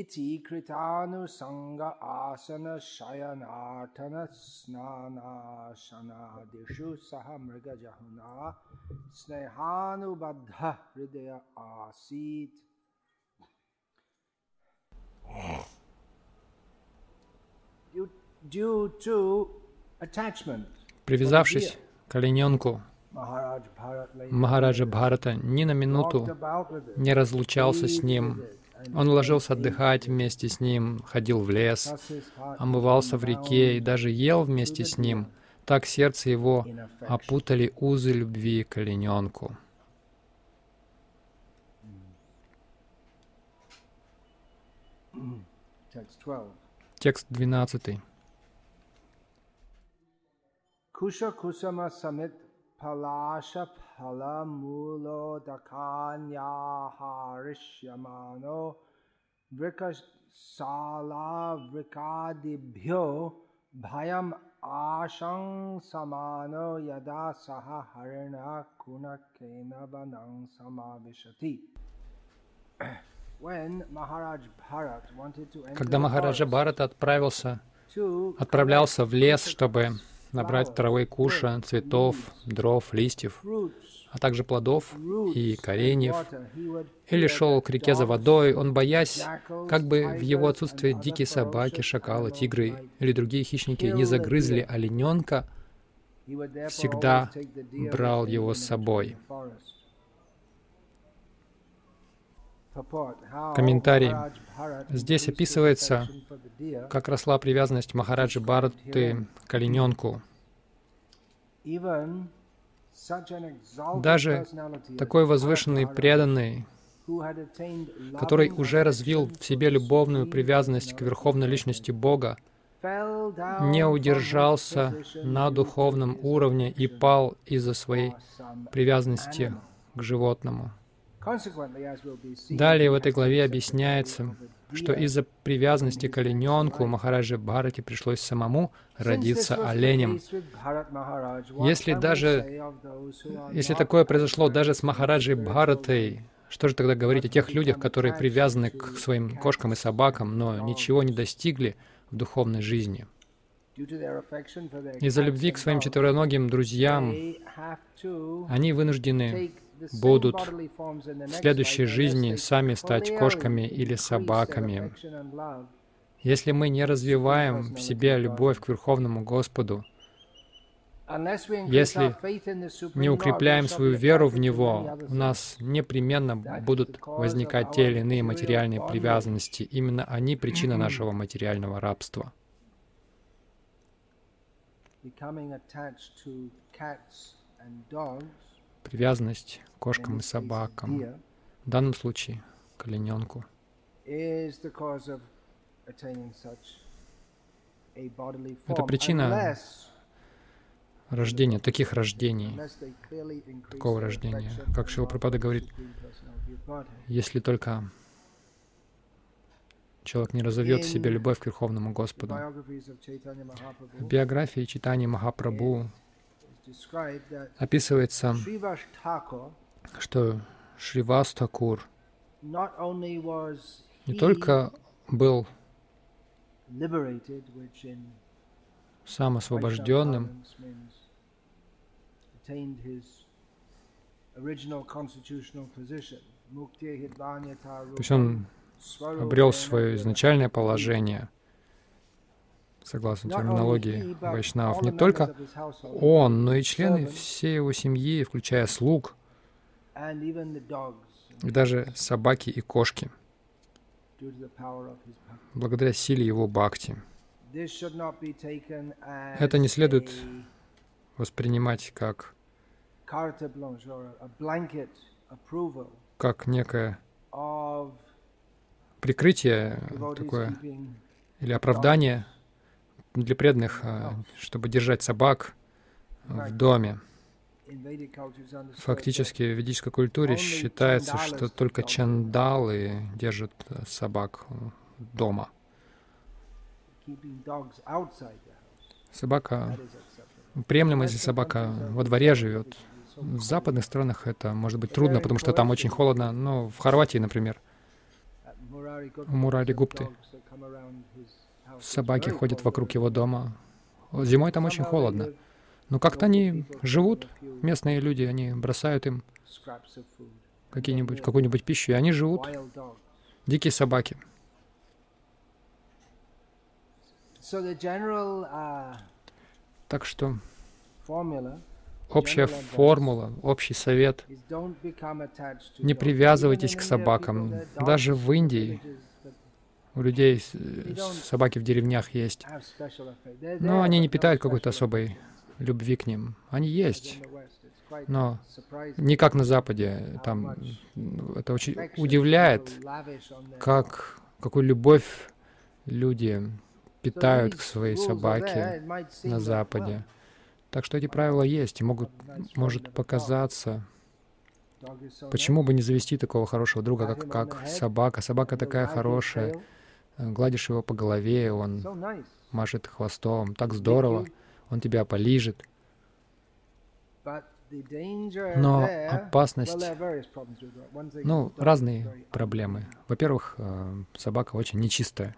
Iti snehanubadha hridaya asit. Due- Due to attachment, Привязавшись к олененку, Махараджа Бхарата ни на минуту не разлучался с ним. Он ложился отдыхать вместе с ним, ходил в лес, омывался в реке и даже ел вместе с ним. Так сердце его опутали узы любви к олененку. Text 12. Текст 12. Kusha kusama samit vrikadibhyo bhayam ashang samano yada saha harina kuna kenavanang samavishati. When Maharaj Bharat wanted to enter Когда Махараджа Бхарата отправился, отправлялся в лес, чтобы набрать травы куша, цветов, дров, листьев, а также плодов и кореньев, или шел к реке за водой, он, боясь, как бы в его отсутствие дикие собаки, шакалы, тигры или другие хищники не загрызли олененка, всегда брал его с собой. Комментарий. Здесь описывается, как росла привязанность Махараджи Бхараты к олененку. Даже Такой возвышенный, преданный, который уже развил в себе любовную привязанность к верховной личности Бога, не удержался на духовном уровне и пал из-за своей привязанности к животному. Далее в этой главе объясняется, что из-за привязанности к олененку Махараджи Бхарати пришлось самому родиться оленем. Если даже, если такое произошло даже с spiritual Бхаратой, что же тогда говорить о тех людях, которые привязаны к своим кошкам и собакам, но ничего не достигли в духовной жизни? Из-за любви к своим четвероногим друзьям они вынуждены будут в следующей жизни сами стать кошками или собаками. Если мы не развиваем в себе любовь к Верховному Господу, Если не укрепляем свою веру в Него, у нас непременно будут возникать те или иные материальные привязанности. Именно они причина нашего материального рабства. Becoming attached to cats and dogs, Привязанность к кошкам и собакам, в данном случае к олененку, Это причина рождения, таких рождений, такого рождения. Как for the говорит, если только человек не разовьет в себе любовь к Верховному Господу. В биографии читания Махапрабху описывается, что Шривас Такур not only was не только был сам освобожденным, то есть он обрел свое изначальное положение, согласно терминологии вайшнавов, не только он, но и члены всей его семьи, включая слуг, и даже собаки и кошки, благодаря силе его бхакти. Это не следует Воспринимать как, как некое прикрытие такое или оправдание для преданных, а, чтобы держать собак в доме. Фактически в ведической культуре считается, что только чандалы держат э, собак э, дома. Собака приемлемо, если собака во дворе живет. В западных странах это может быть трудно, потому что там очень холодно, но в Хорватии, например, у Мурари Гупты собаки ходят вокруг его дома. Зимой там очень холодно. Но как-то они живут, местные люди, они бросают им какие-нибудь, какую-нибудь пищу, и они живут. Дикие собаки. Так что общая формула, общий совет — не привязывайтесь к собакам. Даже в Индии у людей собаки в деревнях есть. Но они не питают какой-то особой любви к ним. Они есть. Но не как на Западе. Там это очень удивляет, как, какую любовь люди питают к своей собаке на Западе. Так что эти правила есть и могут, может показаться, почему бы не завести такого хорошего друга, как, как собака. Собака такая хорошая, гладишь его по голове, он машет хвостом, так здорово, он тебя полижет. Но опасность... Ну, разные проблемы. Во-первых, э, собака очень нечистая.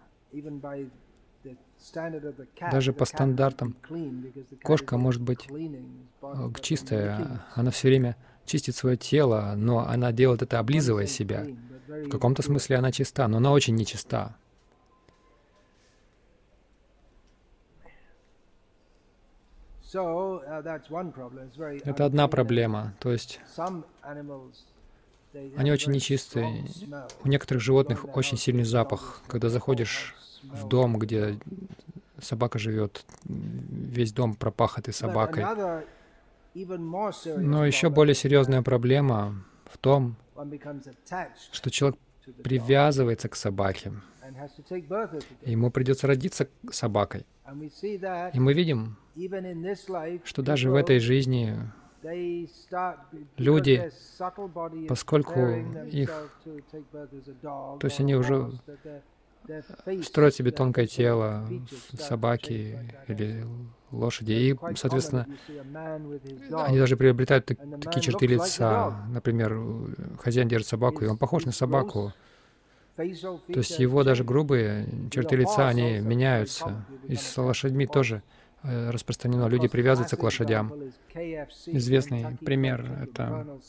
Даже по стандартам кошка может быть э, чистая, она все время чистит свое тело, но она делает это, облизывая себя. В каком-то смысле она чиста, но она очень нечиста. Это одна проблема. То есть они очень нечистые. У некоторых животных очень сильный запах. Когда заходишь в дом, где собака живет, весь дом пропахатый собакой. Но еще более серьезная проблема в том, что человек привязывается к собаке. Ему придется родиться собакой. И мы видим, что даже в этой жизни люди, поскольку их, то есть они уже строят себе тонкое тело, собаки или лошади, и, соответственно, они даже приобретают так, такие черты лица. Например, хозяин держит собаку, и он похож на собаку. То есть его даже грубые черты лица, они меняются. И с лошадьми тоже распространено. Люди привязываются к лошадям. Известный пример — это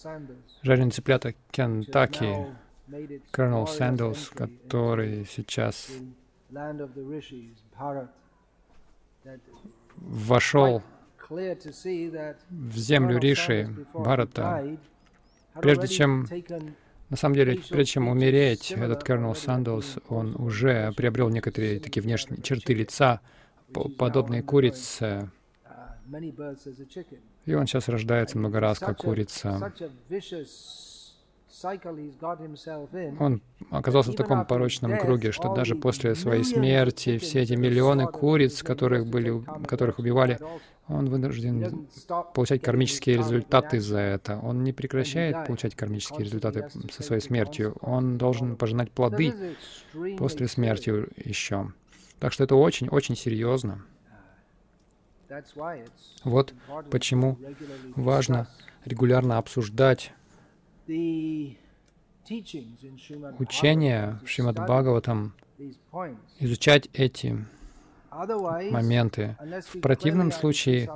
жареные цыплята Кентаки, Колонел Сэндалс, который сейчас вошел в землю Риши, Бхарата, прежде чем на самом деле, прежде чем умереть, этот Кернел Сандалс, он уже приобрел некоторые такие внешние черты лица, подобные курице. И он сейчас рождается много раз, как курица. Он оказался в таком порочном круге, что даже после своей смерти все эти миллионы куриц, которых, были, которых убивали, он вынужден получать кармические результаты за это. Он не прекращает получать кармические результаты со своей смертью. Он должен пожинать плоды после смерти еще. Так что это очень-очень серьезно. Вот почему важно регулярно обсуждать учения в Шримад Бхагаватам, изучать эти моменты. В противном случае,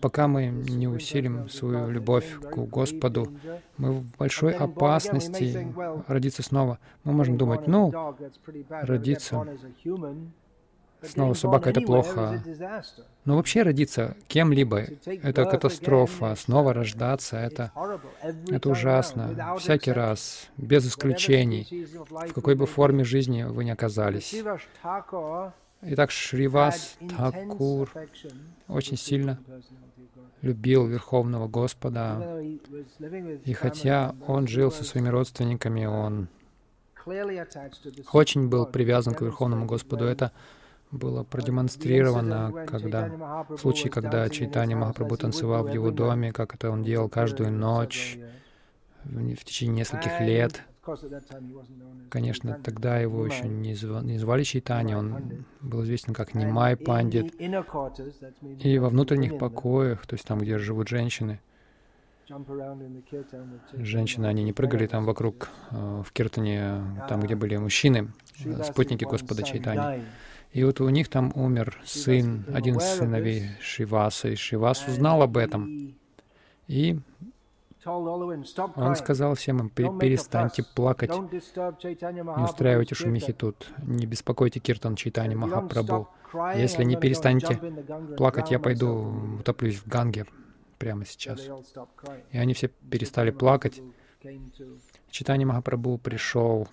пока мы не усилим свою любовь к Господу, мы в большой опасности родиться снова. Мы можем думать, ну, родиться снова собака — это плохо. Но вообще родиться кем-либо — это катастрофа. Снова рождаться — это, это ужасно. Всякий раз, без исключений, в какой бы форме жизни вы ни оказались. Итак, Шривас Такур очень сильно любил Верховного Господа, и хотя он жил со своими родственниками, он очень был привязан к Верховному Господу. Это было продемонстрировано, когда, в случае, когда Чайтанья Махапрабху танцевал в его доме, как это он делал каждую ночь в, в течение нескольких лет. Конечно, тогда его еще не, зв... не звали Чайтанья, он был известен как Нимай Пандит. И во внутренних покоях, то есть там, где живут женщины, Женщины, они не прыгали там вокруг э, в Киртане, там, где были мужчины, э, спутники Господа Чайтани. И вот у них там умер сын, один из сыновей Шиваса, и Шивас узнал об этом. И он сказал всем им, перестаньте плакать, не устраивайте шумихи тут, не беспокойте Киртан Чайтани Махапрабху. Если не перестанете плакать, я пойду утоплюсь в Ганге прямо сейчас. И они все перестали плакать. Читание Махапрабху пришел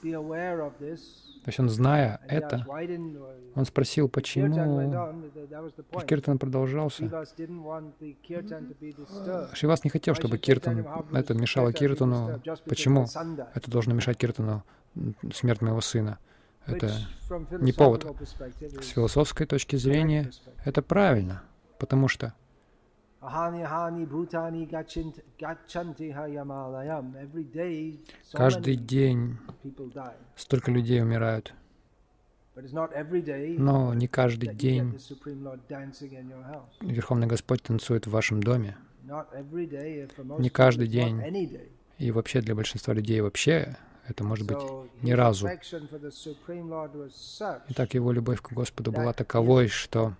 то есть он, зная это, он спросил, почему Киртан продолжался. Шивас не хотел, чтобы Киртан, это мешало Киртану. Почему это должно мешать Киртану смерть моего сына? Это не повод. С философской точки зрения это правильно, потому что Каждый день столько людей умирают. Но не каждый день Верховный Господь танцует в вашем доме. Не каждый день. И вообще для большинства людей вообще это может быть ни разу. Итак, его любовь к Господу была таковой, что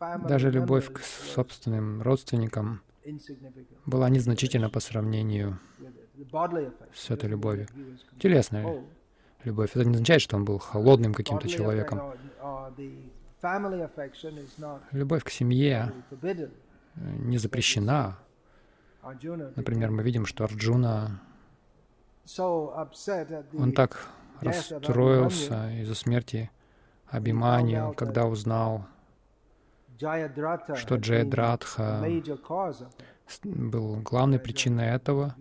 даже любовь к собственным родственникам была незначительна по сравнению с этой любовью. Телесная любовь. Это не означает, что он был холодным каким-то человеком. Любовь к семье не запрещена. Например, мы видим, что Арджуна, он так расстроился из-за смерти Абиманию, когда узнал, что Джайадратха был главной причиной этого.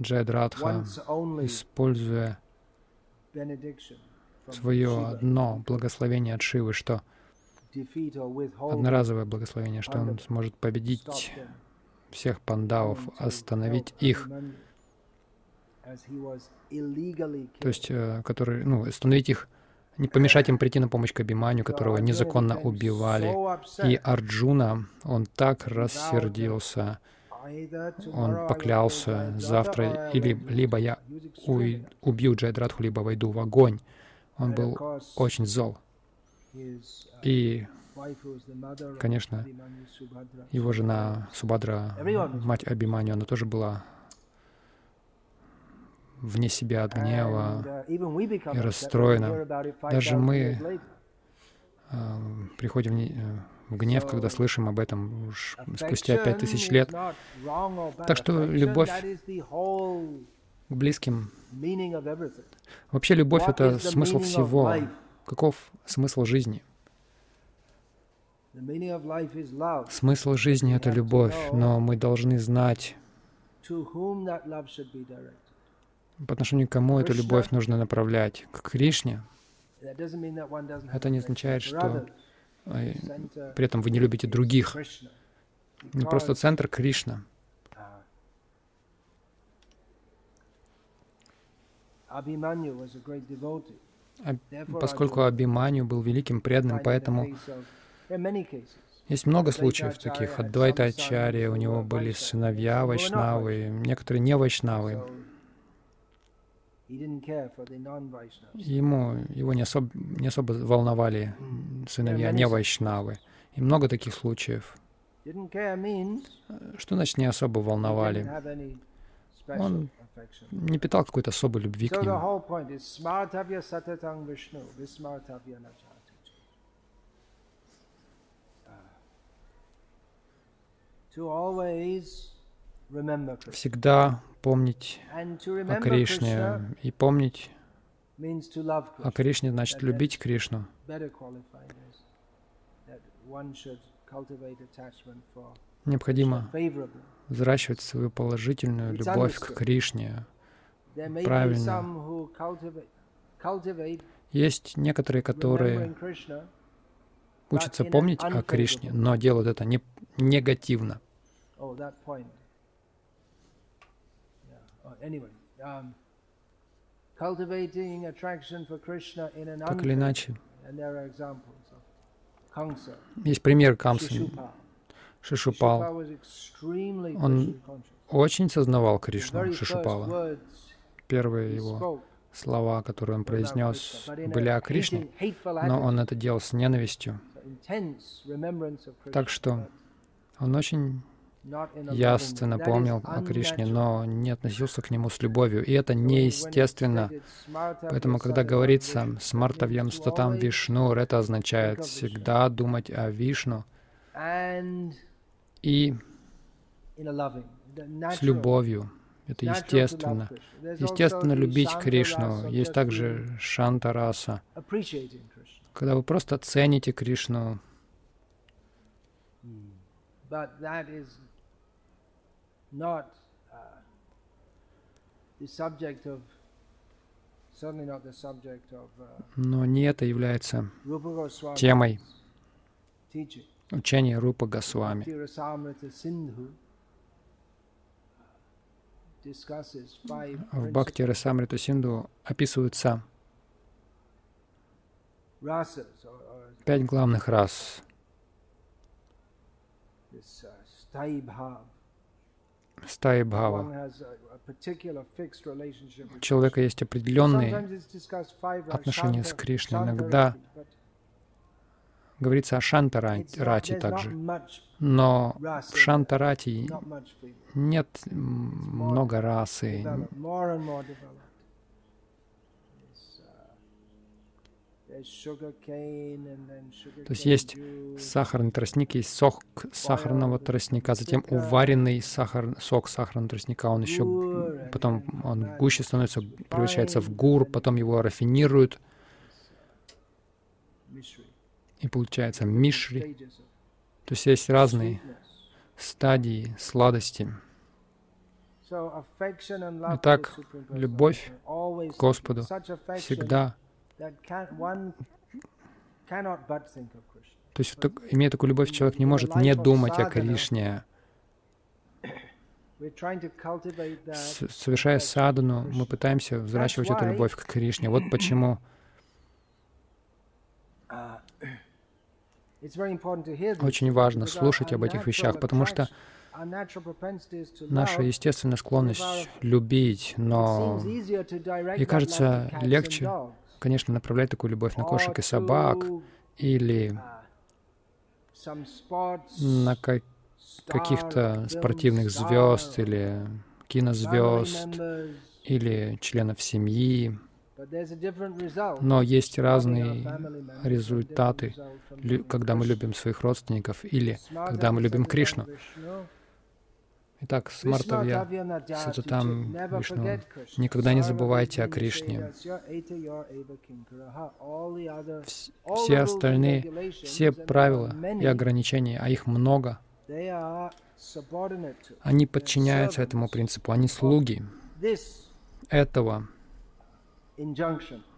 Джайадратха, используя свое одно благословение от Шивы, что одноразовое благословение, что он сможет победить всех пандавов, остановить их, то есть, э, который, ну, остановить их не помешать им прийти на помощь к Абиманю, которого незаконно убивали. И Арджуна, он так рассердился, он поклялся завтра, или либо я убью Джайдратху, либо войду в огонь. Он был очень зол. И, конечно, его жена Субадра, мать Абиманю, она тоже была вне себя от гнева uh, и расстроена. Даже мы э, приходим в гнев, когда слышим об этом уж спустя пять тысяч лет. Так что любовь к близким. Вообще любовь — это смысл всего. Каков смысл жизни? Смысл жизни — это любовь, но мы должны знать, по отношению к кому эту любовь нужно направлять? К Кришне? Это не означает, что при этом вы не любите других. Не просто центр Кришна. Поскольку Абиманю был великим преданным, поэтому есть много случаев таких. Адвайта Ачарья, у него были сыновья вайшнавы, некоторые не вайшнавы. Ему, его не особо, не особо волновали сыновья не вайшнавы. И много таких случаев. Что значит не особо волновали? Он не питал какой-то особой любви к нему. Всегда помнить о Кришне. И помнить о Кришне значит любить Кришну. Необходимо взращивать свою положительную любовь к Кришне. Правильно. Есть некоторые, которые учатся помнить о Кришне, но делают это не негативно. Um, так или иначе, есть пример Камсы. Шишупал, он очень сознавал Кришну, Шишупала. Первые его слова, которые он произнес, были о Кришне, но он это делал с ненавистью. Так что он очень ясно помнил о Кришне, но не относился к нему с любовью. И это неестественно. Поэтому, когда говорится «смартавьям статам Вишну», это означает всегда думать о Вишну и с любовью. Это естественно. Естественно любить Кришну. Есть также шантараса, когда вы просто цените Кришну. Uh, uh, Но не это является темой учения Рупа Госвами. В Бхакти Расамрита Синду описываются пять главных рас. Стаи Бхава. У человека есть определенные отношения с Кришной. Иногда говорится о Шантарати также. Но в Шантарати нет много расы. То есть есть сахарный тростник, есть сок сахарного тростника, затем уваренный сахар, сок сахарного тростника, он еще потом он гуще становится, превращается в гур, потом его рафинируют, и получается мишри. То есть есть разные стадии сладости. Итак, любовь к Господу всегда то есть, имея такую любовь, человек не может не думать о Кришне. Совершая садану, мы пытаемся взращивать эту любовь к Кришне. Вот почему uh, очень важно слушать об этих вещах, потому что наша естественная склонность любить, но и кажется легче, конечно, направлять такую любовь на кошек и собак или на как каких-то спортивных звезд или кинозвезд или членов семьи. Но есть разные результаты, когда мы любим своих родственников или когда мы любим Кришну. Итак, Смартавья Сататам Вишну, никогда не забывайте о Кришне. Все остальные, все правила и ограничения, а их много, они подчиняются этому принципу, они слуги этого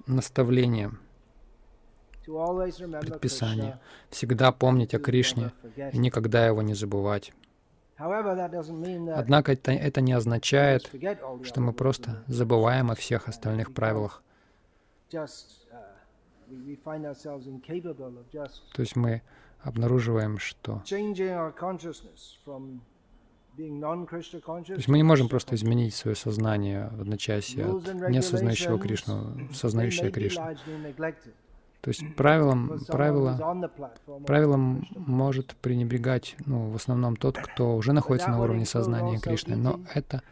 наставление, предписание. Всегда помнить о Кришне и никогда его не забывать. Однако это, это не означает, что мы просто забываем о всех остальных правилах. Uh, То есть мы обнаруживаем, что то есть мы не можем просто изменить свое сознание в одночасье от неосознающего Кришну в сознающее Кришну. То есть правилам, правила, правилам может пренебрегать ну, в основном тот, кто уже находится на уровне сознания Кришны. Но это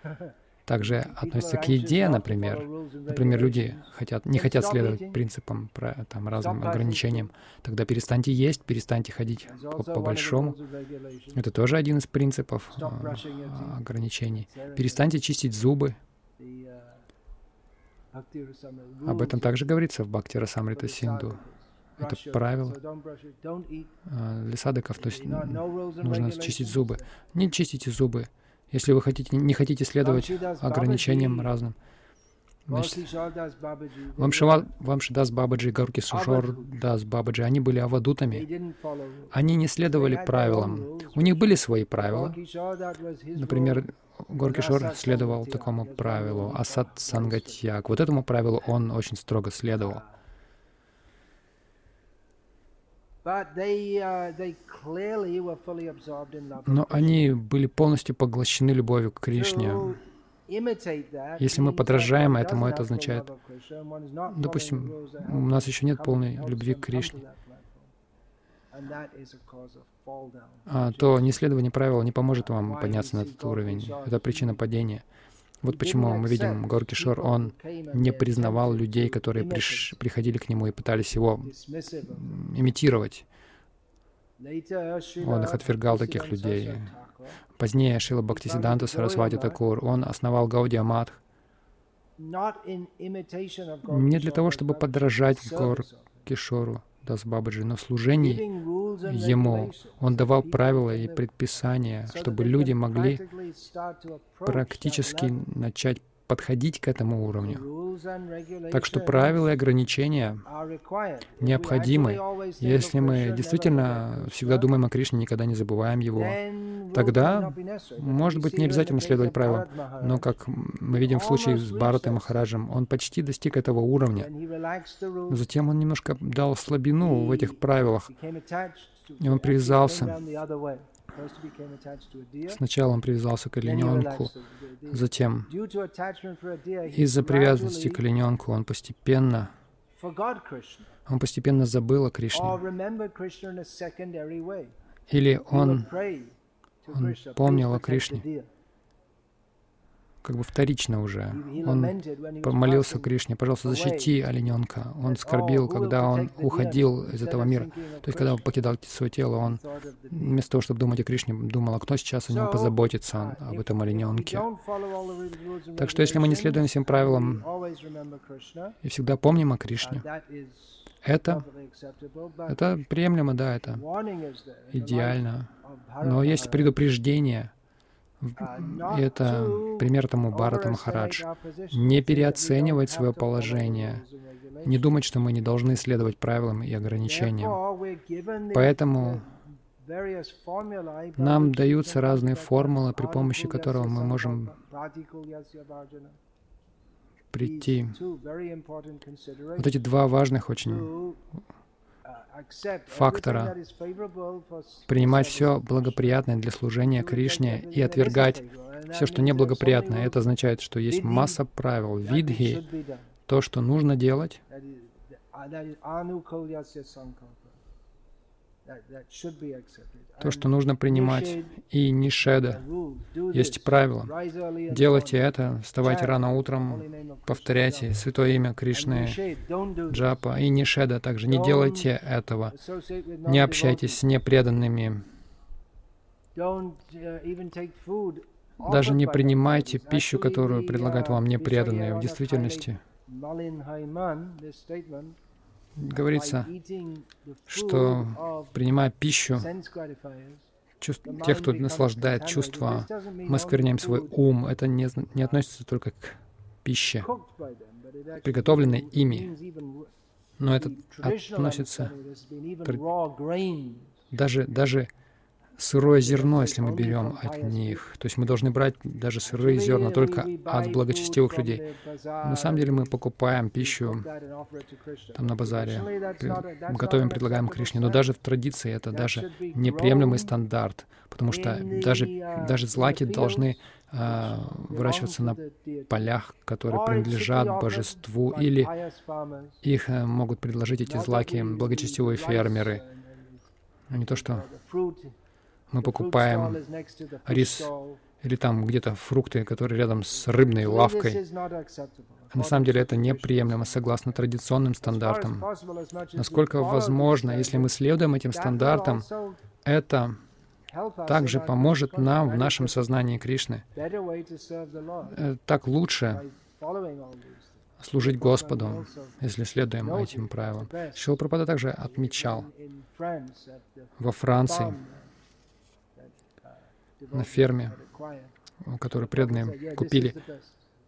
также относится к еде, например. Например, люди хотят, не хотят следовать принципам, там, разным ограничениям. Тогда перестаньте есть, перестаньте ходить по-большому. По Это тоже один из принципов а, ограничений. Перестаньте чистить зубы. Об этом также говорится в Бхакти Расамрита Синду. Это правило а, для садыков, то есть нужно чистить зубы. Не чистите зубы, если вы хотите, не хотите следовать ограничениям разным. Значит, Вамшива, Вамшидас Бабаджи Гарки Сушор Дас Бабаджи, они были авадутами. Они не следовали правилам. У них были свои правила. Например, Горкишор следовал такому правилу, Асад Сангатьяк. Вот этому правилу он очень строго следовал. Но они были полностью поглощены любовью к Кришне. Если мы подражаем этому, это означает, допустим, у нас еще нет полной любви к Кришне, то неследование правил не поможет вам подняться на этот уровень. Это причина падения. Вот почему мы видим Горкишор, он не признавал людей, которые приш, приходили к нему и пытались его имитировать. Он их отвергал, таких людей. Позднее Шила Бхактисиданта Сарасвати Такур, он основал Гаудия Мадх не для того, чтобы подражать Гор Кишору, Дас Бабаджи, но в служении Ему. Он давал правила и предписания, чтобы люди могли практически начать подходить к этому уровню. Так что правила и ограничения необходимы. Если мы действительно всегда думаем о Кришне, никогда не забываем Его, тогда, может быть, не обязательно следовать правилам. Но, как мы видим в случае с Бхаратой Махараджем, он почти достиг этого уровня. Но затем он немножко дал слабину в этих правилах, и он привязался Сначала он привязался к олененку, затем из-за привязанности к олененку он постепенно он постепенно забыл о Кришне. Или он, он помнил о Кришне как бы вторично уже. Он помолился Кришне, пожалуйста, защити олененка. Он скорбил, когда он уходил из этого мира. То есть, когда он покидал свое тело, он вместо того, чтобы думать о Кришне, думал, а кто сейчас о нем позаботится об этом олененке. Так что, если мы не следуем всем правилам и всегда помним о Кришне, это, это приемлемо, да, это идеально. Но есть предупреждение — и это пример тому Барата Махарадж. Не переоценивать свое положение, не думать, что мы не должны следовать правилам и ограничениям. Поэтому нам даются разные формулы, при помощи которых мы можем прийти. Вот эти два важных очень фактора, принимать все благоприятное для служения Кришне и отвергать все, что неблагоприятное. Это означает, что есть масса правил, видхи, то, что нужно делать, то, что нужно принимать, и нишеда. Есть правила. Делайте это, вставайте рано утром, повторяйте святое имя Кришны, джапа, и нишеда также. Не делайте этого. Не общайтесь с непреданными. Даже не принимайте пищу, которую предлагают вам непреданные. В действительности, говорится, что принимая пищу, чувств, тех, кто наслаждает чувства, мы скверняем свой ум. Это не, не относится только к пище, приготовленной ими, но это относится даже, даже сырое зерно, если мы берем от них. То есть мы должны брать даже сырые зерна только от благочестивых людей. На самом деле мы покупаем пищу там на базаре, готовим, предлагаем Кришне. Но даже в традиции это даже неприемлемый стандарт, потому что даже, даже злаки должны э, выращиваться на полях, которые принадлежат божеству, или их э, могут предложить эти злаки благочестивые фермеры, а не то, что мы покупаем рис или там где-то фрукты, которые рядом с рыбной лавкой. На самом деле это неприемлемо согласно традиционным стандартам. Насколько возможно, если мы следуем этим стандартам, это также поможет нам в нашем сознании Кришны. Э, так лучше служить Господу, если следуем этим правилам. Шилапрапада также отмечал во Франции, на ферме, которую преданные купили.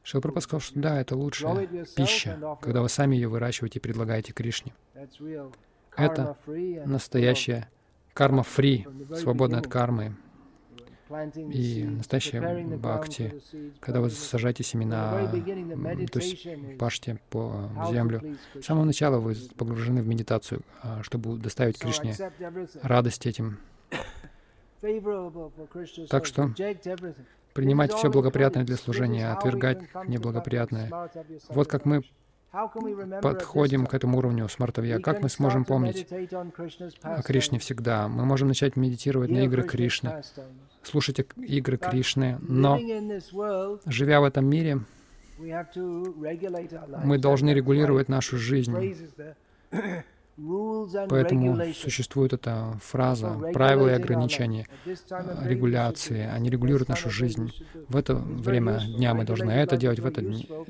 Шилпрапад сказал, что да, это лучшая пища, когда вы сами ее выращиваете и предлагаете Кришне. Это настоящая карма-фри, свободная от кармы. И настоящая бхакти, когда вы сажаете семена, то есть пашете по землю, с самого начала вы погружены в медитацию, а, чтобы доставить Кришне радость этим. Так что принимать все благоприятное для служения, отвергать неблагоприятное. Вот как мы подходим к этому уровню смартовья, как мы сможем помнить о Кришне всегда? Мы можем начать медитировать на игры Кришны, слушать игры Кришны, но, живя в этом мире, мы должны регулировать нашу жизнь Поэтому существует эта фраза «правила и ограничения», регуляции. Они регулируют нашу жизнь. В это время дня мы должны это делать, в это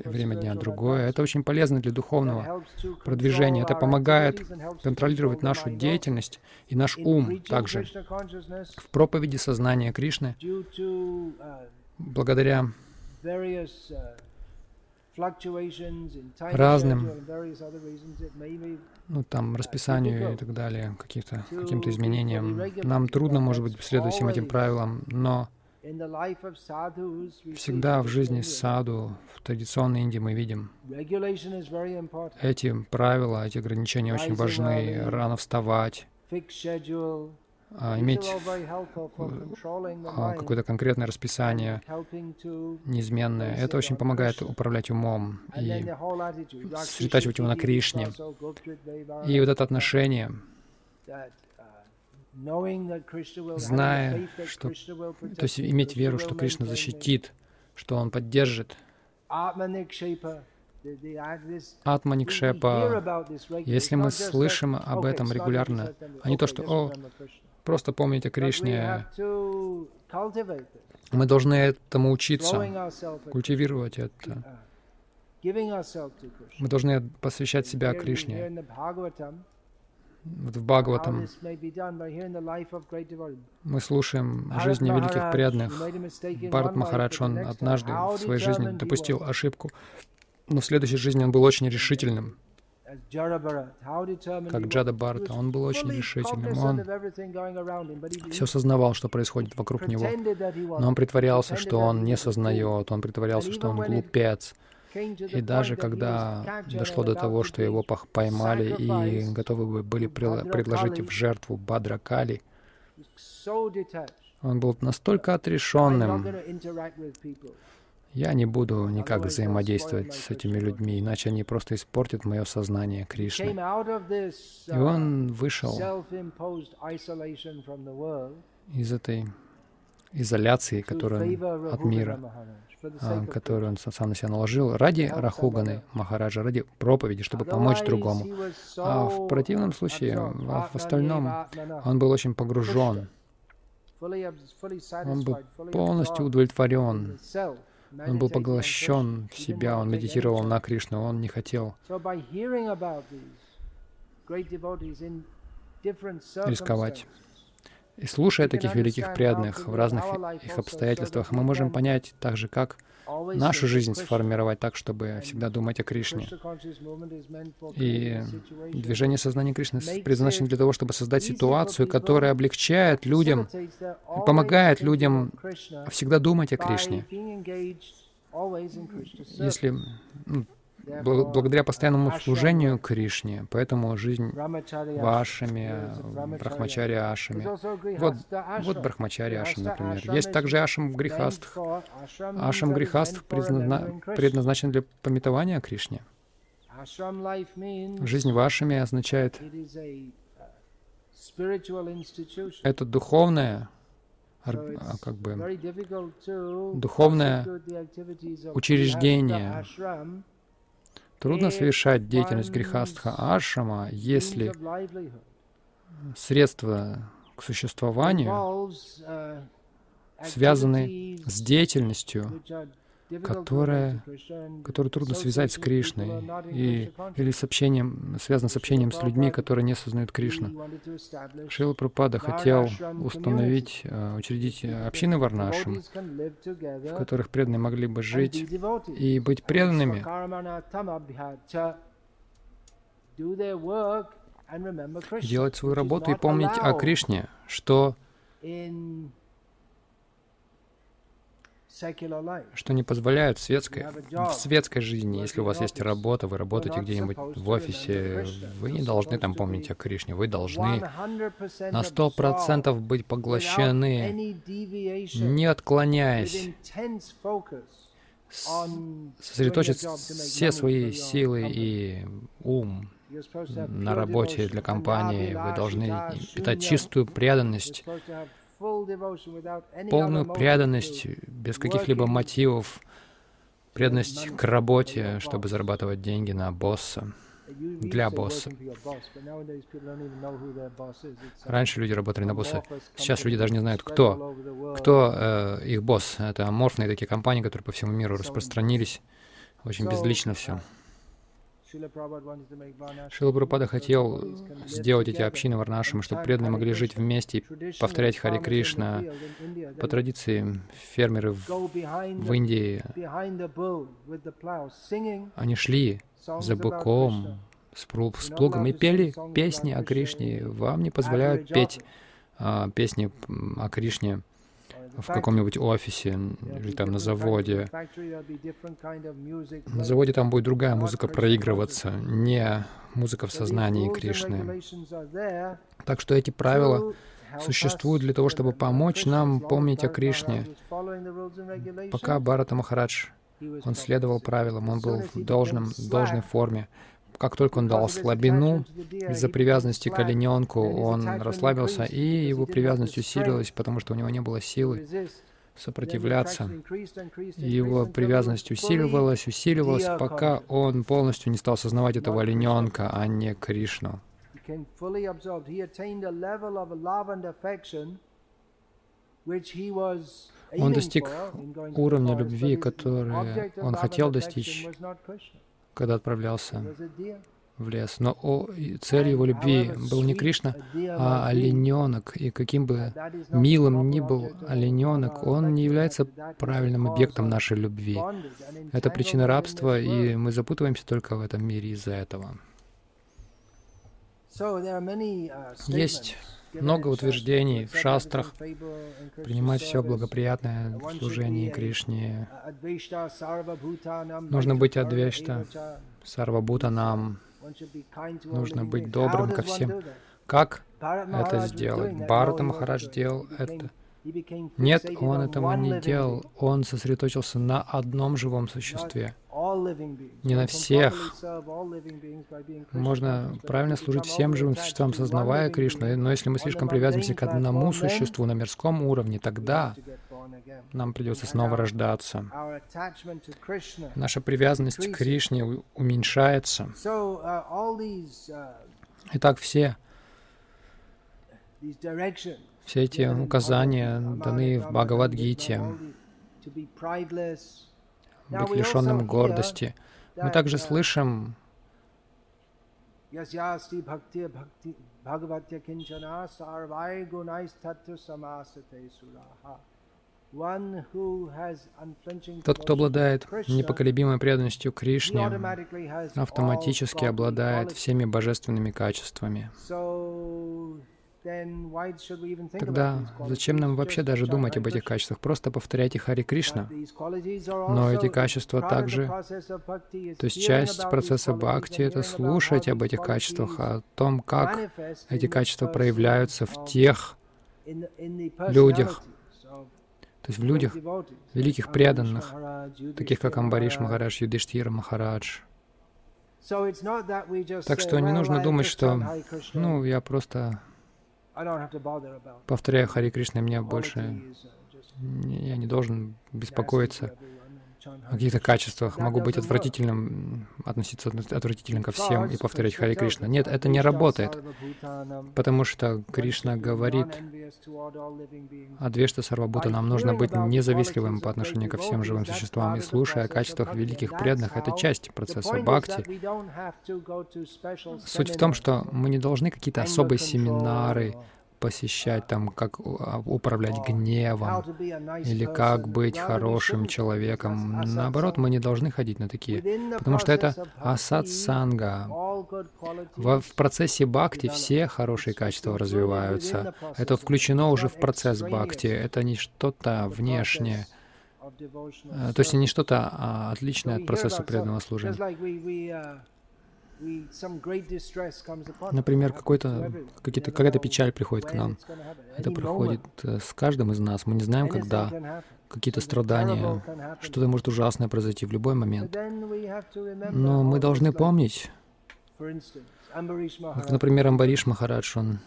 время дня другое. Это очень полезно для духовного продвижения. Это помогает контролировать нашу деятельность и наш ум также. В проповеди сознания Кришны, благодаря разным ну, там, расписанию и так далее, каким-то каким изменениям. Нам трудно, может быть, следовать всем этим правилам, но всегда в жизни саду, в традиционной Индии мы видим, эти правила, эти ограничения очень важны. Рано вставать, иметь а, какое-то конкретное расписание, неизменное. Это очень помогает управлять умом и сосредотачивать его на Кришне. И вот это отношение, зная, что, то есть иметь веру, что Кришна защитит, что Он поддержит, Атманикшепа, если мы слышим об этом регулярно, а не то, что «О, Просто помните о Кришне. Мы должны этому учиться, культивировать это. Мы должны посвящать себя Кришне. Вот в Бхагаватам мы слушаем о жизни великих преданных. Барат Махарадж, он однажды в своей жизни допустил ошибку, но в следующей жизни он был очень решительным как Джада Барта. Он был очень решительным. Он все сознавал, что происходит вокруг него. Но он притворялся, что он не сознает. Он притворялся, что он глупец. И даже когда дошло до того, что его поймали и готовы были предложить в жертву Бадра Кали, он был настолько отрешенным, я не буду никак взаимодействовать с этими людьми, иначе они просто испортят мое сознание Кришны. И он вышел из этой изоляции, которую от мира, а, которую он сам на себя наложил, ради Рахуганы Махараджа, ради проповеди, чтобы помочь другому. А в противном случае, в остальном, он был очень погружен. Он был полностью удовлетворен он был поглощен в себя, он медитировал на Кришну, он не хотел рисковать. И слушая таких великих преданных в разных их обстоятельствах, мы можем понять так же, как нашу жизнь сформировать так, чтобы всегда думать о Кришне. И движение сознания Кришны предназначено для того, чтобы создать ситуацию, которая облегчает людям, помогает людям всегда думать о Кришне. Если ну, благодаря постоянному служению Кришне, поэтому жизнь вашими, брахмачари ашами. Вот, вот брахмачари ашам, например. Есть также ашам грехастх. Ашам грехастх предназначен для пометования Кришне. Жизнь вашими означает это духовное, а, как бы, духовное учреждение, Трудно совершать деятельность грехастха ашрама, если средства к существованию связаны с деятельностью, которое, которое трудно связать с Кришной, и, или с общением, связано с общением с людьми, которые не осознают Кришну. Шрила Прабхупада хотел установить, э, учредить общины Варнашам, в которых преданные могли бы жить и быть преданными, делать свою работу и помнить о Кришне, что что не позволяют светской, в светской жизни, если у вас есть работа, вы работаете где-нибудь в офисе, вы не должны там помнить о Кришне, вы должны на сто процентов быть поглощены, не отклоняясь, сосредоточить все свои силы и ум на работе для компании. Вы должны питать чистую преданность, полную преданность, без каких-либо мотивов, преданность к работе, чтобы зарабатывать деньги на босса, для босса. Раньше люди работали на босса, сейчас люди даже не знают, кто, кто э, их босс. Это аморфные такие компании, которые по всему миру распространились, очень безлично все. Шила Прабхупада хотел сделать эти общины варнашами, чтобы преданные могли жить вместе и повторять Хари Кришна. По традиции, фермеры в, в Индии, они шли за быком, с, с плугом и пели песни о Кришне. Вам не позволяют петь а, песни о Кришне в каком-нибудь офисе или там на заводе. На заводе там будет другая музыка проигрываться, не музыка в сознании Кришны. Так что эти правила существуют для того, чтобы помочь нам помнить о Кришне. Пока Барата Махарадж, он следовал правилам, он был в должном, должной форме. Как только он дал слабину из-за привязанности к олененку, он расслабился, и его привязанность усилилась, потому что у него не было силы сопротивляться. Его привязанность усиливалась, усиливалась, пока он полностью не стал осознавать этого олененка, а не Кришну. Он достиг уровня любви, который он хотел достичь, когда отправлялся в лес. Но о, цель его любви был не Кришна, а олененок. И каким бы милым ни был олененок, он не является правильным объектом нашей любви. Это причина рабства, и мы запутываемся только в этом мире из-за этого. Есть много утверждений в шастрах, принимать все благоприятное в служении Кришне. Нужно быть адвешта, сарвабутанам, нужно быть добрым ко всем. Как это сделать? Бхарата Махарадж делал это. Нет, он этого не делал. Он сосредоточился на одном живом существе не на всех. Можно правильно служить всем живым существам, сознавая Кришну, но если мы слишком привязываемся к одному существу на мирском уровне, тогда нам придется снова рождаться. Наша привязанность к Кришне уменьшается. Итак, все все эти указания даны в Бхагавадгите быть лишенным гордости. Мы также слышим тот, кто обладает непоколебимой преданностью Кришне, автоматически обладает всеми божественными качествами. Тогда зачем нам вообще даже думать об этих качествах? Просто повторяйте Хари Кришна. Но эти качества также, то есть часть процесса бхакти — это слушать об этих качествах, о том, как эти качества проявляются в тех людях, то есть в людях, великих преданных, таких как Амбариш Махарадж, Юдиштира Махарадж. Так что не нужно думать, что, ну, я просто Повторяю Хари Кришна, меня больше... Я не должен беспокоиться о каких-то качествах, могу быть отвратительным, относиться отвратительно ко всем и повторять Хари Кришна. Нет, это не работает, потому что Кришна говорит, Адвешта Сарвабута, нам нужно быть независливым по отношению ко всем живым существам, и слушая о качествах великих преданных, это часть процесса бхакти. Суть в том, что мы не должны какие-то особые семинары, посещать, там, как а, управлять гневом или как быть хорошим человеком. Наоборот, мы не должны ходить на такие, потому что это асад-санга. В, в процессе бхакти все хорошие качества развиваются. Это включено уже в процесс бхакти. Это не что-то внешнее. то есть не что-то а, отличное от процесса преданного служения. Например, какой-то, какая-то печаль приходит к нам. Это проходит э, с каждым из нас. Мы не знаем, когда какие-то страдания, что-то может ужасное произойти в любой момент. Но мы должны помнить, как, например, Амбариш Махарадж, он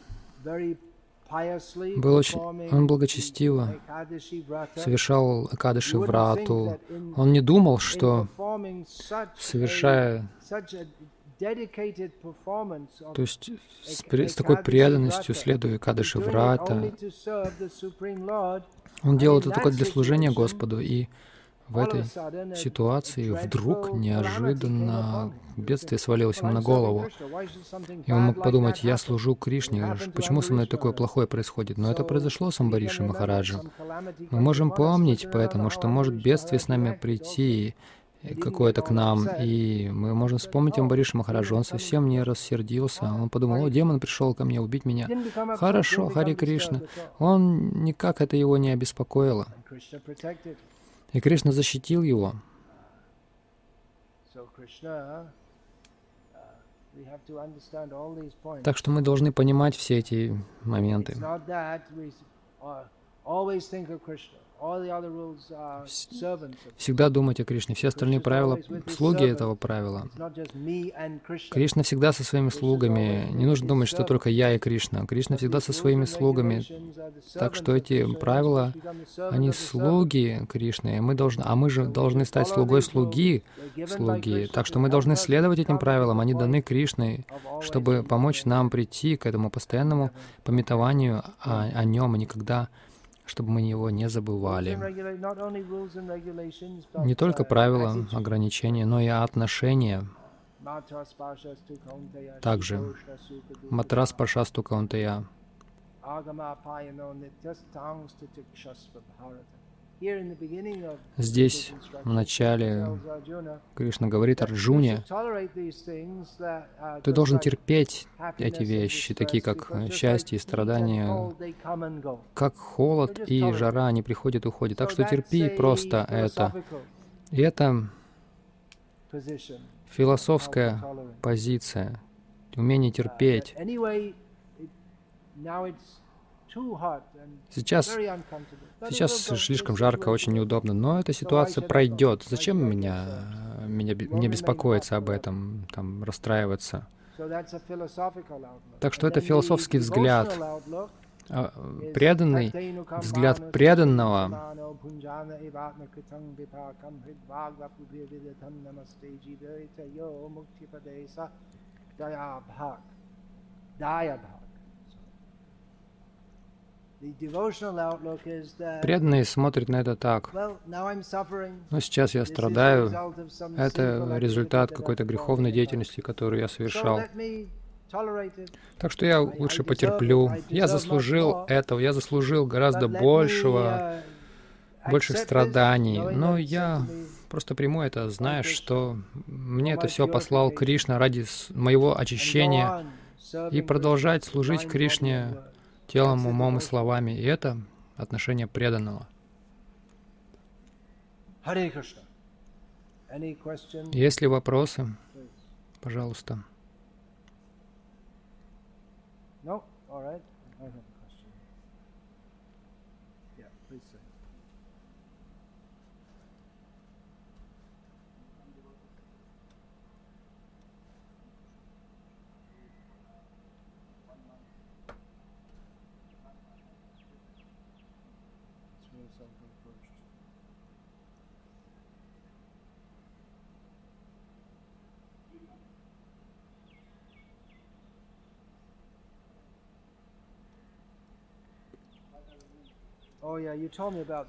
был очень, он благочестиво совершал Акадыши Врату. Он не думал, что совершая то есть с, с такой преданностью, следуя Кадыши Врата, он делал это только для служения Господу, и в этой ситуации вдруг неожиданно бедствие свалилось ему на голову. И он мог подумать, я служу Кришне, почему со мной такое плохое происходит? Но это произошло с Амбариши Махараджем. Мы можем помнить поэтому, что может бедствие с нами прийти, какое-то к нам, и мы можем вспомнить Амбариш Махараджа. Он совсем не рассердился. Он подумал, о, демон пришел ко мне убить меня. Хорошо, Хари Кришна. Он никак это его не обеспокоило. И Кришна защитил его. Так что мы должны понимать все эти моменты. Всегда думать о Кришне. Все остальные правила — слуги этого правила. Кришна всегда со своими слугами. Не нужно думать, что только я и Кришна. Кришна всегда со своими слугами. Так что эти правила, они слуги Кришны. Мы должны, а мы же должны стать слугой слуги слуги. Так что мы должны следовать этим правилам. Они даны Кришной, чтобы помочь нам прийти к этому постоянному пометованию о, о нем, и никогда чтобы мы его не забывали. Не только правила, ограничения, но и отношения. Также Матрас Пашасту Каунтая. Здесь, в начале, Кришна говорит Арджуне, ты должен терпеть эти вещи, такие как счастье и страдания, как холод и жара, они приходят и уходят. Так что терпи просто это. И это философская позиция, умение терпеть. Сейчас, сейчас слишком жарко, очень неудобно, но эта ситуация пройдет. Зачем меня, меня, мне беспокоиться об этом, там, расстраиваться? Так что это философский взгляд, а, преданный взгляд преданного Преданные смотрят на это так. Ну, сейчас я страдаю. Это результат какой-то греховной деятельности, которую я совершал. Так что я лучше потерплю. Я заслужил этого, я заслужил гораздо большего, uh, больших страданий. Но я просто приму это, зная, что мне это все послал Кришна ради моего очищения и продолжать служить Кришне телом, умом и словами. И это отношение преданного. Есть ли вопросы? Пожалуйста. No? All right.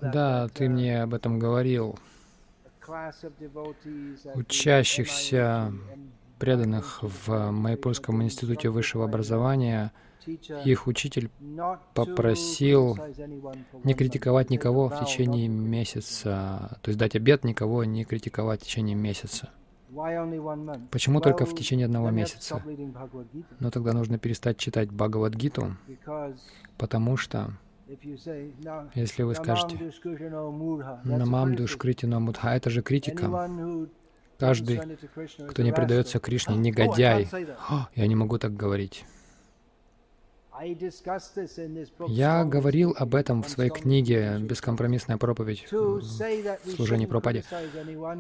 Да, ты uh, мне об этом говорил. Учащихся преданных в Майпурском институте высшего образования, их учитель попросил не критиковать никого в течение месяца, то есть дать обед никого не критиковать в течение месяца. Почему только в течение одного месяца? Но тогда нужно перестать читать Бхагавадгиту, потому что Если вы скажете «Намам душкритино мудха», это же критика. Каждый, кто не предается Кришне, негодяй. О, я не могу так говорить. Я говорил об этом в своей книге «Бескомпромиссная проповедь» в служении пропаде.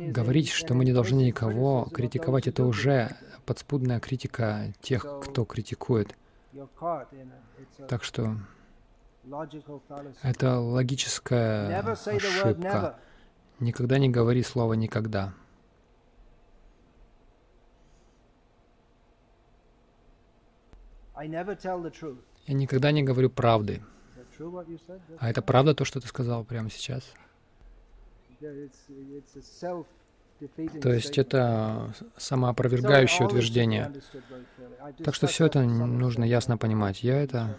Говорить, что мы не должны никого критиковать, это уже подспудная критика тех, кто критикует. Так что это логическая ошибка. Никогда не говори слово «никогда». Я никогда не говорю правды. А это правда то, что ты сказал прямо сейчас? То есть это самоопровергающее утверждение. Так что все это нужно ясно понимать. Я это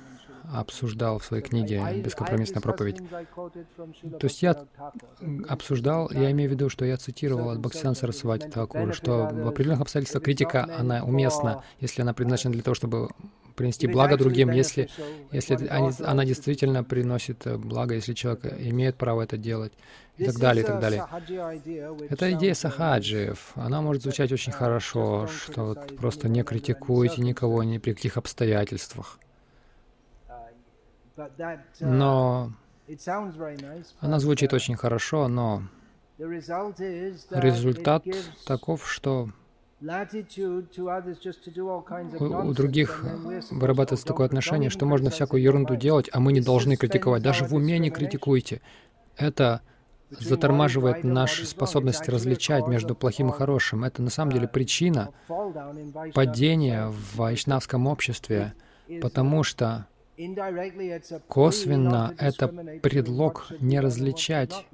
обсуждал в своей книге «Бескомпромиссная проповедь». То есть я обсуждал, я имею в виду, что я цитировал от Бхактисана Сарасвати Такура, что в определенных обстоятельствах критика, она уместна, если она предназначена для того, чтобы принести благо другим, если, если она действительно приносит э, благо, если человек имеет право это делать, и так далее, и так далее. Это идея сахаджиев. Она может звучать очень хорошо, что вот просто не критикуйте никого ни при каких обстоятельствах. Но она звучит очень хорошо, но результат таков, что у других вырабатывается такое отношение, что можно всякую ерунду делать, а мы не должны критиковать. Даже в уме не критикуйте. Это затормаживает наши способности различать между плохим и хорошим. Это на самом деле причина падения в вайшнавском обществе, потому что косвенно это предлог не различать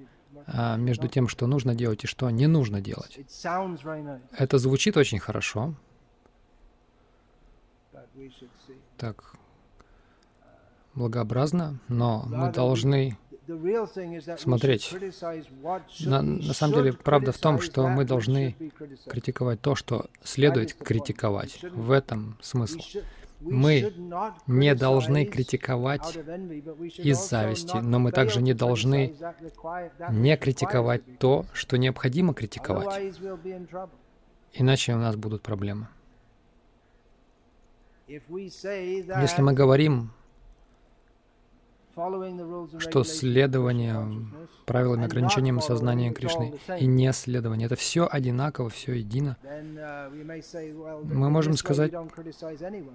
а, между тем, что нужно делать и что не нужно делать. Это звучит очень хорошо. Так, благообразно, но мы должны смотреть. На, на самом деле, правда в том, что мы должны критиковать то, что следует критиковать. В этом смысл. Мы не должны критиковать из зависти, но мы также не должны не критиковать то, что необходимо критиковать. Иначе у нас будут проблемы. Если мы говорим, что следование правилам и ограничениям сознания Кришны и не следование — это все одинаково, все едино. Uh, мы можем сказать,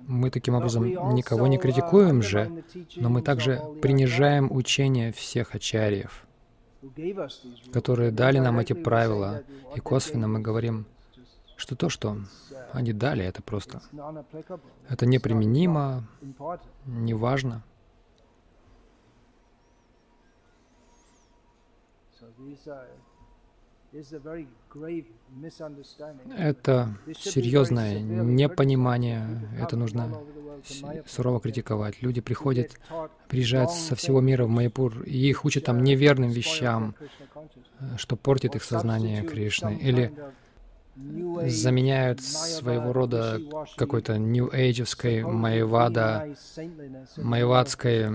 мы таким образом никого не критикуем же, но мы также принижаем учение всех ачарьев, которые дали нам эти правила, и косвенно мы говорим, что то, что uh, они дали, это просто, это неприменимо, неважно. Это серьезное непонимание, это нужно сурово критиковать. Люди приходят, приезжают со всего мира в Майпур, и их учат там неверным вещам, э, что портит их сознание Кришны, или заменяют своего рода какой-то нью-эйджевской майвада, майвадской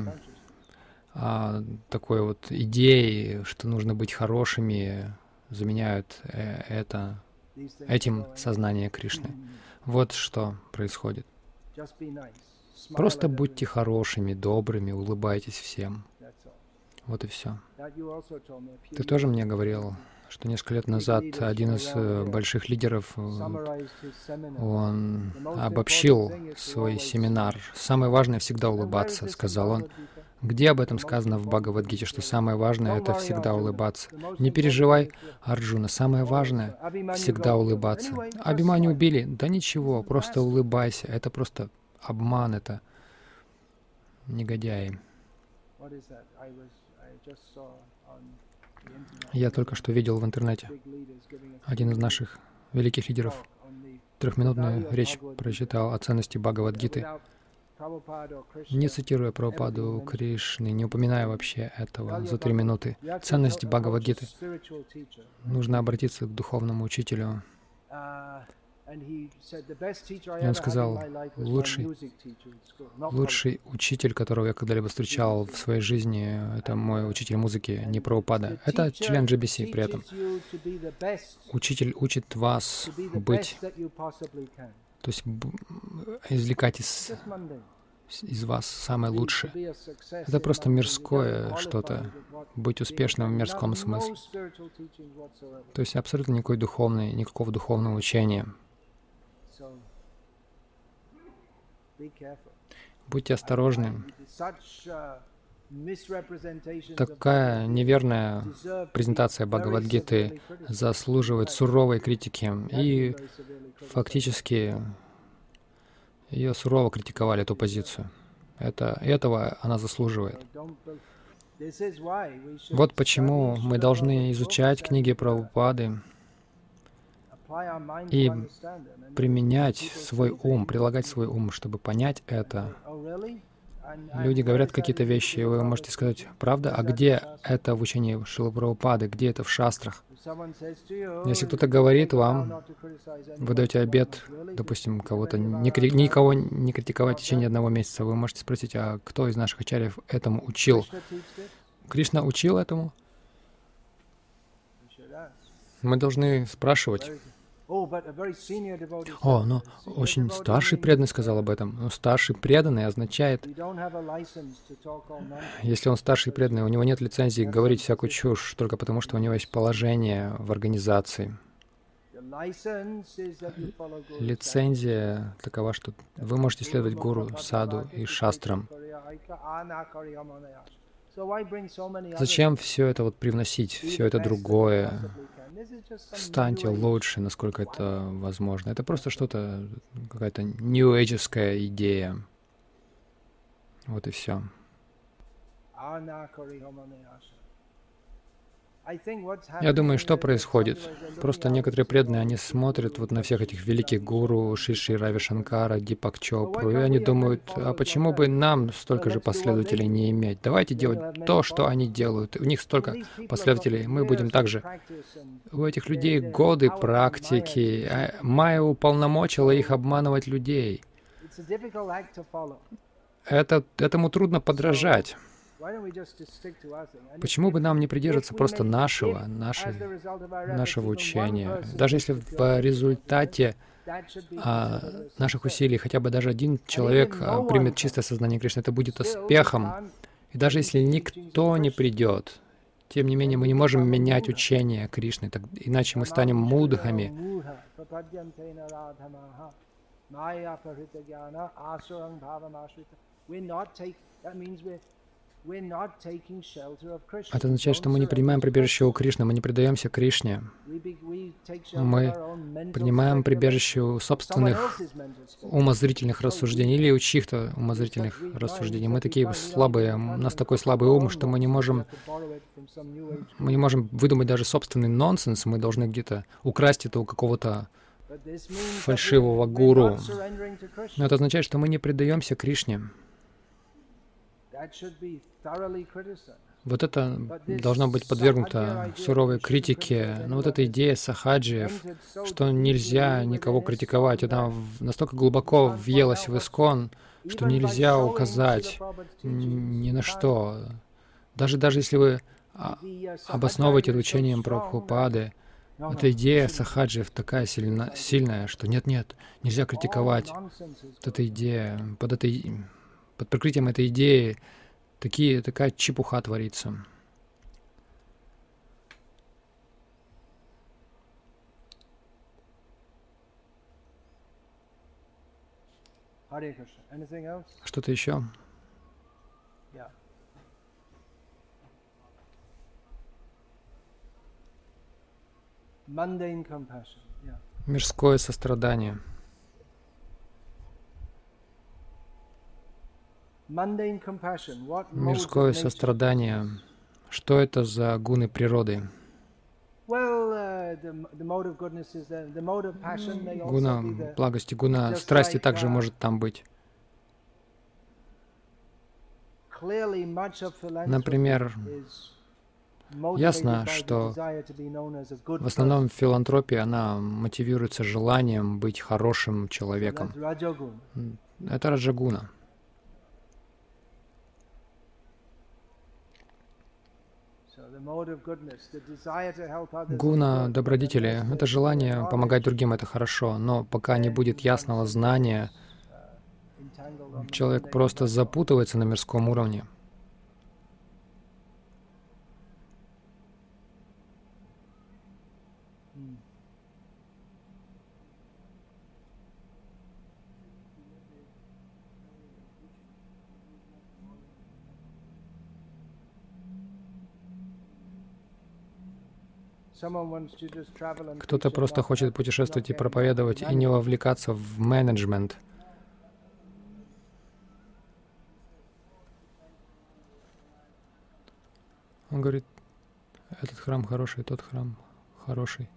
а, такой вот идеей, что нужно быть хорошими, заменяют э, это этим сознание Кришны. Вот что происходит. Просто будьте хорошими, добрыми, улыбайтесь всем. Вот и все. Ты тоже мне говорил, что несколько лет назад один из э, больших лидеров, э, он обобщил свой семинар. «Самое важное — всегда улыбаться», — сказал он. Где об этом сказано в Бхагавадгите, что самое важное — это всегда улыбаться? Не переживай, Арджуна, самое важное — всегда улыбаться. Абимани убили? Да ничего, просто улыбайся. Это просто обман, это негодяи. Я только что видел в интернете один из наших великих лидеров трехминутную речь прочитал о ценности Бхагавадгиты. Не цитируя Прабхупаду Кришны, не упоминая вообще этого за три минуты. Ценность Бхагавадгиты. Нужно обратиться к духовному учителю. И он сказал, лучший, лучший учитель, которого я когда-либо встречал в своей жизни, это мой учитель музыки, не Прабхупада. Это член GBC при этом. Учитель учит вас быть, то есть извлекать из из вас самое лучшее. Это просто мирское что-то, быть успешным в мирском смысле. То есть абсолютно никакой духовной, никакого духовного учения. Будьте осторожны. Такая неверная презентация Бхагавадгиты заслуживает суровой критики. И фактически ее сурово критиковали, эту позицию. Это, этого она заслуживает. Вот почему мы должны изучать книги Прабхупады и применять свой ум, прилагать свой ум, чтобы понять это. Люди говорят какие-то вещи, и вы можете сказать, правда? А где это в учении Шилапрабхупады? Где это в шастрах? Если кто-то говорит вам, вы даете обед, допустим, кого-то, никого не критиковать в течение одного месяца, вы можете спросить, а кто из наших ачарьев этому учил? Кришна учил этому? Мы должны спрашивать. О, но очень старший преданный сказал об этом. Но старший преданный означает, если он старший преданный, у него нет лицензии говорить всякую чушь только потому, что у него есть положение в организации. Лицензия такова, что вы можете следовать гуру, саду и шастрам. Зачем все это вот привносить, все это другое? Станьте лучше, насколько это возможно. Это просто что-то, какая-то new идея. Вот и все. Я думаю, что происходит? Просто некоторые преданные, они смотрят вот на всех этих великих гуру, Шиши, Рави Шанкара, Дипак Чопру, и они думают, а почему бы нам столько же последователей не иметь? Давайте делать то, что они делают. У них столько последователей, мы будем также. У этих людей годы практики. А Майя уполномочила их обманывать людей. Это, этому трудно подражать. Почему бы нам не придерживаться просто нашего, нашего, нашего учения? Даже если в результате а, наших усилий хотя бы даже один человек а, примет чистое сознание Кришны, это будет успехом. И даже если никто не придет, тем не менее мы не можем менять учение Кришны, так, иначе мы станем мудхами. Это означает, что мы не принимаем прибежище у Кришны, мы не предаемся Кришне. Мы принимаем прибежище у собственных умозрительных рассуждений или у чьих-то умозрительных рассуждений. Мы такие слабые, у нас такой слабый ум, что мы не можем, мы не можем выдумать даже собственный нонсенс, мы должны где-то украсть это у какого-то фальшивого гуру. Но это означает, что мы не предаемся Кришне. Вот это должно быть подвергнуто суровой критике. Но вот эта идея сахаджиев, что нельзя никого критиковать, она настолько глубоко въелась в искон, что нельзя указать ни на что. Даже, даже если вы обосновываете это учением Прабхупады, эта идея сахаджиев такая сильна, сильная, что нет-нет, нельзя критиковать. Вот эта идея, под этой под прикрытием этой идеи такие, такая чепуха творится. Что-то еще? Мирское сострадание. Мирское сострадание. Что это за гуны природы? Uh, гуна благости, гуна страсти также uh, может там быть. Например, Ясно, что в основном филантропия, она мотивируется желанием быть хорошим человеком. Это раджагуна. Гуна добродетели — это желание помогать другим, это хорошо, но пока не будет ясного знания, человек просто запутывается на мирском уровне. Кто-то просто хочет путешествовать и проповедовать, и не вовлекаться в менеджмент. Он говорит, этот храм хороший, тот храм хороший.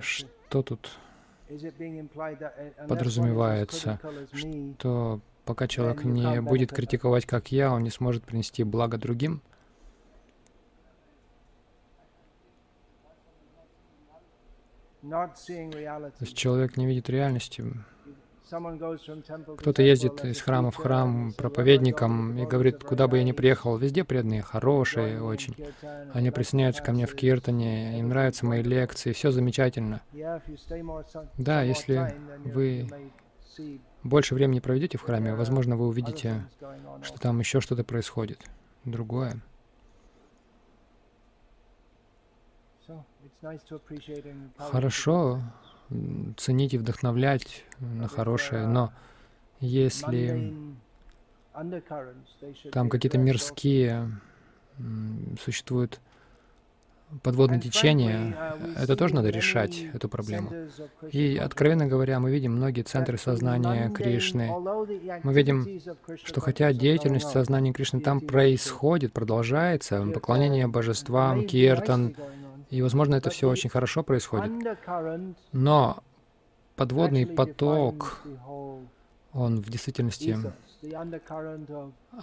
Что тут подразумевается? Что пока человек не будет критиковать, как я, он не сможет принести благо другим? То есть человек не видит реальности, кто-то ездит из храма в храм проповедником и говорит, куда бы я ни приехал, везде преданные, хорошие очень. Они присоединяются ко мне в Киртане, им нравятся мои лекции, все замечательно. Да, если вы больше времени проведете в храме, возможно, вы увидите, что там еще что-то происходит, другое. Хорошо ценить и вдохновлять на хорошее, но если там какие-то мирские существуют подводные течения, это тоже надо решать, эту проблему. И, откровенно говоря, мы видим многие центры сознания Кришны. Мы видим, что хотя деятельность сознания Кришны там происходит, продолжается, поклонение божествам, киртан, и, возможно, это все очень хорошо происходит. Но подводный поток, он в действительности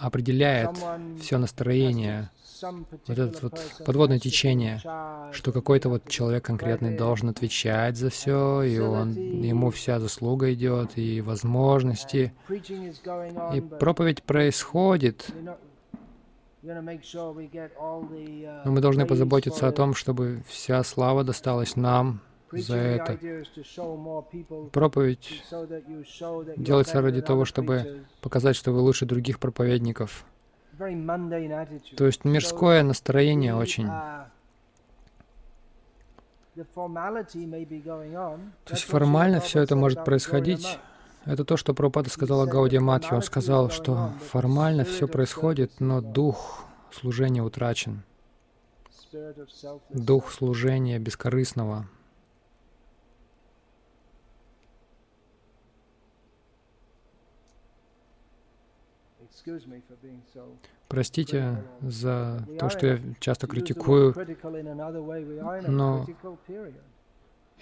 определяет все настроение, вот это вот подводное течение, что какой-то вот человек конкретный должен отвечать за все, и он, ему вся заслуга идет, и возможности. И проповедь происходит, но мы должны позаботиться о том, чтобы вся слава досталась нам за это. Проповедь делается ради того, чтобы показать, что вы лучше других проповедников. То есть мирское настроение очень. То есть формально все это может происходить, это то, что Прабхупада сказала Гаудия Матхи. Он сказал, что формально все происходит, но дух служения утрачен. Дух служения бескорыстного. Простите за то, что я часто критикую, но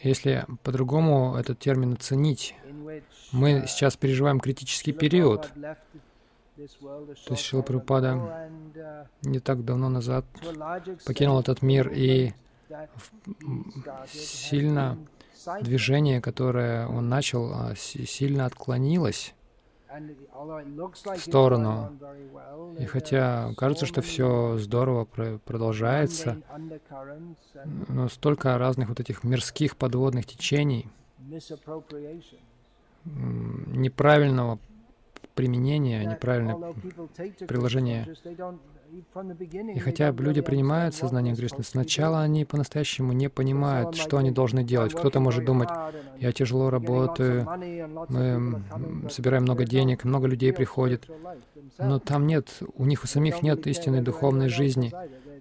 если по-другому этот термин оценить, мы сейчас переживаем критический период. То есть Шила Прабхупада не так давно назад покинул этот мир, и сильно движение, которое он начал, а, сильно отклонилось в сторону. И хотя кажется, что все здорово продолжается, но столько разных вот этих мирских подводных течений, неправильного применения, неправильное приложение и хотя люди принимают сознание Кришны, сначала они по-настоящему не понимают, что они должны делать. Кто-то может думать, я тяжело работаю, мы собираем много денег, много людей приходит, но там нет, у них у самих нет истинной духовной жизни.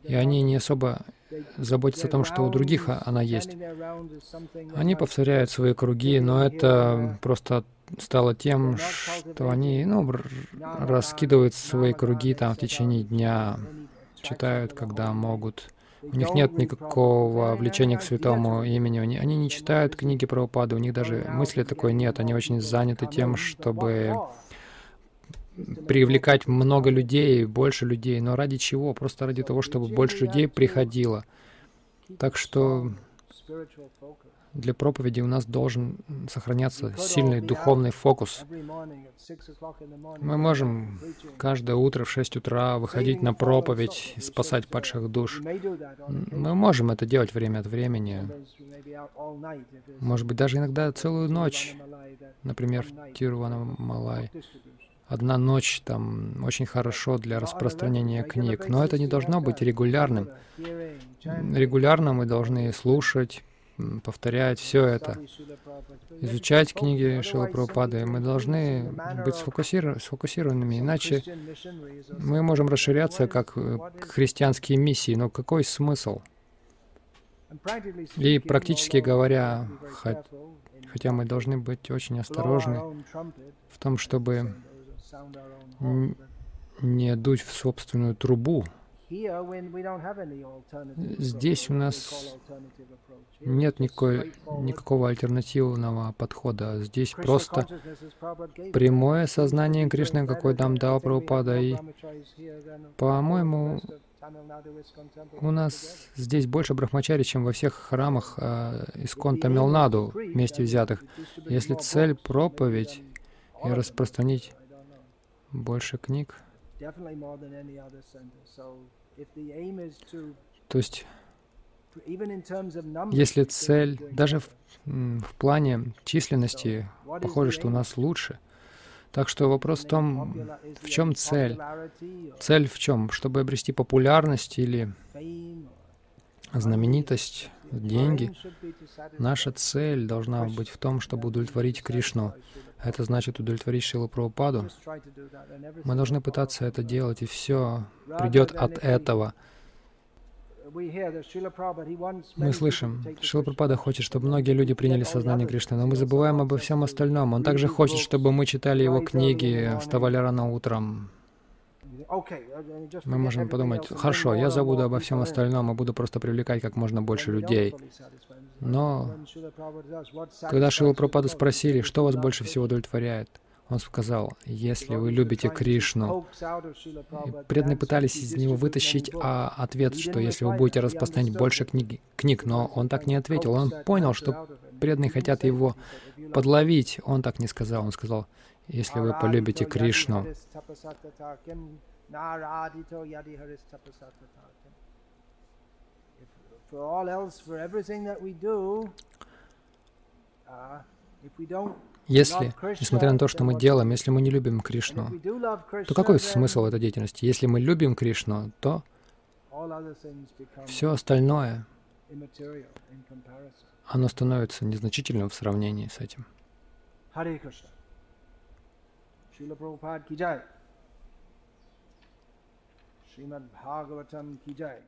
и они не особо заботятся о том, что у других она есть. Они повторяют свои круги, но это просто стало тем, что они ну, раскидывают свои круги там в течение дня, читают, когда могут. У них нет никакого влечения к святому имени. Они не читают книги про упады, у них даже мысли такой нет. Они очень заняты тем, чтобы привлекать много людей, больше людей. Но ради чего? Просто ради того, чтобы больше людей приходило. Так что для проповеди у нас должен сохраняться сильный духовный фокус. Мы можем каждое утро в 6 утра выходить на проповедь, спасать падших душ. Мы можем это делать время от времени. Может быть, даже иногда целую ночь, например, в Тирувана Малай. Одна ночь там очень хорошо для распространения книг, но это не должно быть регулярным. Регулярно мы должны слушать, повторять все это, изучать книги Шила Прабхупады. Мы должны быть сфокусированными, иначе мы можем расширяться как э, христианские миссии. Но какой смысл? И практически говоря, хотя мы должны быть очень осторожны в том, чтобы не дуть в собственную трубу, Здесь у нас нет никакой, никакого альтернативного подхода. Здесь просто прямое сознание Кришны, какой нам дал Прабхупада. И, по-моему, у нас здесь больше брахмачари, чем во всех храмах э, Искон Тамилнаду вместе взятых. Если цель проповедь и распространить больше книг, то есть, если цель, даже в, в плане численности, похоже, что у нас лучше. Так что вопрос в том, в чем цель? Цель в чем? Чтобы обрести популярность или знаменитость, деньги? Наша цель должна быть в том, чтобы удовлетворить Кришну. Это значит удовлетворить Шилу Прабхупаду. Мы должны пытаться это делать, и все придет от этого. Мы слышим, Шила Прабхупада хочет, чтобы многие люди приняли сознание Кришны, но мы забываем обо всем остальном. Он также хочет, чтобы мы читали его книги, вставали рано утром, мы можем подумать, хорошо, я забуду обо всем остальном и буду просто привлекать как можно больше людей. Но когда Шилу Пропаду спросили, что вас больше всего удовлетворяет, он сказал, если вы любите Кришну, преданные пытались из него вытащить а, ответ, что если вы будете распространять больше книг, книг, но он так не ответил. Он понял, что преданные хотят его подловить. Он так не сказал. Он сказал, если вы полюбите Кришну, Naradito yadi haris tapasatatatam. For all else, for everything that we do, uh, if we don't если, несмотря на то, что мы делаем, если мы не любим Кришну, то какой смысл этой деятельности? Если мы любим Кришну, то все остальное, оно становится незначительным в сравнении с этим. श्रीमद्भागवतम की जय।